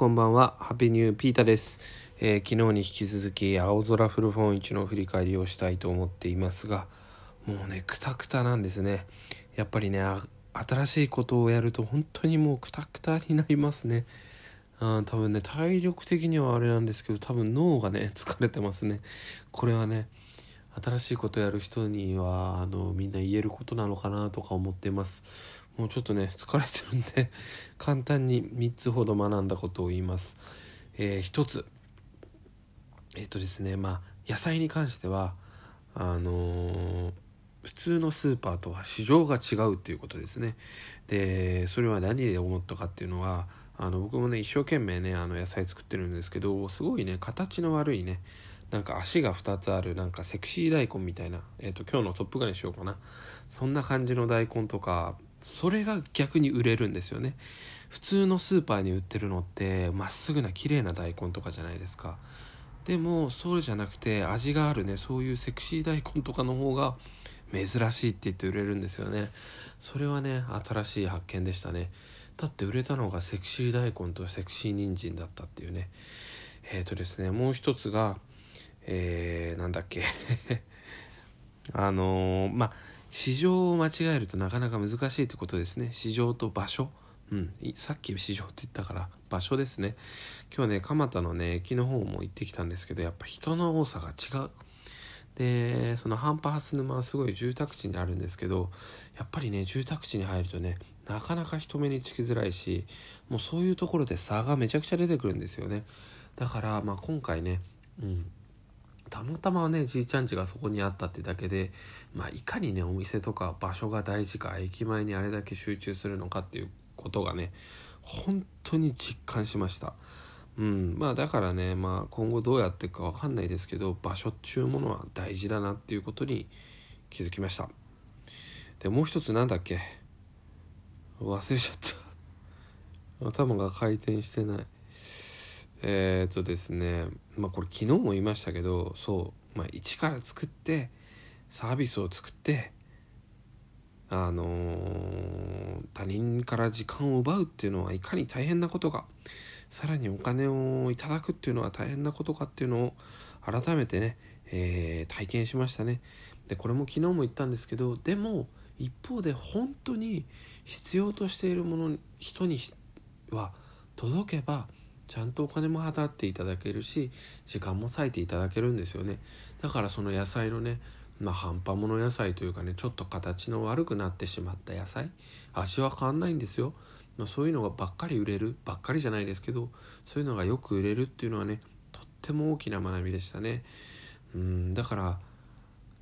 こんばんは。ハッピーニューピータです、えー、昨日に引き続き青空フルフォン1の振り返りをしたいと思っていますがもうねクタクタなんですね。やっぱりね新しいことをやると本当にもうクタクタになりますね。あ多分ね体力的にはあれなんですけど多分脳がね疲れてますね。これはね新しいことやる人にはあのみんな言えることなのかなとか思ってます。もうちょっとね 疲れてるんで 簡単に3つほど学んだことを言います。えー、1つえっ、ー、とですねまあ野菜に関してはあのー、普通のスーパーとは市場が違うっていうことですね。でそれは何で思ったかっていうのはあの僕もね一生懸命ねあの野菜作ってるんですけどすごいね形の悪いねなんか足が2つあるなんかセクシー大根みたいな、えーと、と今日のトップガンにしようかなそんな感じの大根とかそれが逆に売れるんですよね。普通のスーパーに売ってるのってまっすぐな綺麗な大根とかじゃないですか。でもそうじゃなくて味があるね。そういうセクシー大根とかの方が珍しいって言って売れるんですよね。それはね新しい発見でしたね。だって売れたのがセクシー大根とセクシー人参だったっていうね。えっ、ー、とですねもう一つがえー、なんだっけ。あのー、まあ市場を間違えるとなかなか難しいってことですね。市場と場所。うん、さっき市場って言ったから場所ですね。今日ね蒲田のね駅の方も行ってきたんですけどやっぱ人の多さが違う。でそのハンパハス沼はすごい住宅地にあるんですけどやっぱりね住宅地に入るとねなかなか人目につきづらいしもうそういうところで差がめちゃくちゃ出てくるんですよね。だからまあ今回ねうん。たまたまねじいちゃん家がそこにあったってだけで、まあ、いかにねお店とか場所が大事か駅前にあれだけ集中するのかっていうことがね本当に実感しました。うん、まあだからね、まあ、今後どうやっていくか分かんないですけど場所っていうものは大事だなっていうことに気づきました。でもう一つなんだっけ？忘れちゃった。頭が回転してない。えー、っとですねまあこれ昨日も言いましたけどそう、まあ、一から作ってサービスを作ってあのー、他人から時間を奪うっていうのはいかに大変なことかさらにお金をいただくっていうのは大変なことかっていうのを改めてね、えー、体験しましたね。でこれも昨日も言ったんですけどでも一方で本当に必要としているもの人には届けばちゃんとお金も払っていただけるし時間も割いていただけるんですよね。だからその野菜のねまあ半端もの野菜というかねちょっと形の悪くなってしまった野菜味は変わんないんですよ、まあ、そういうのがばっかり売れるばっかりじゃないですけどそういうのがよく売れるっていうのはねとっても大きな学びでしたね。うんだから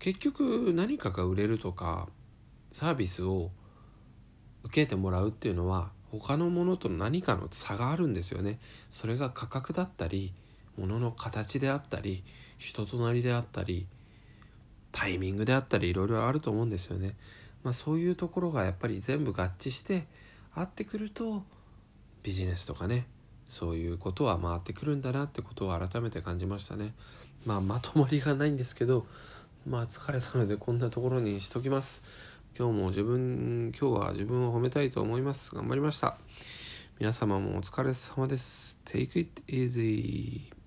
結局何かが売れるとかサービスを受けてもらうっていうのは他のものと何かの差があるんですよね。それが価格だったり物の形であったり人となりであったりタイミングであったりいろいろあると思うんですよね、まあ、そういうところがやっぱり全部合致して合ってくるとビジネスとかねそういうことは回ってくるんだなってことを改めて感じましたね。まあまとまりがないんですけどまあ疲れたのでこんなところにしときます。今日も自分、今日は自分を褒めたいと思います。頑張りました。皆様もお疲れ様です。Take it easy.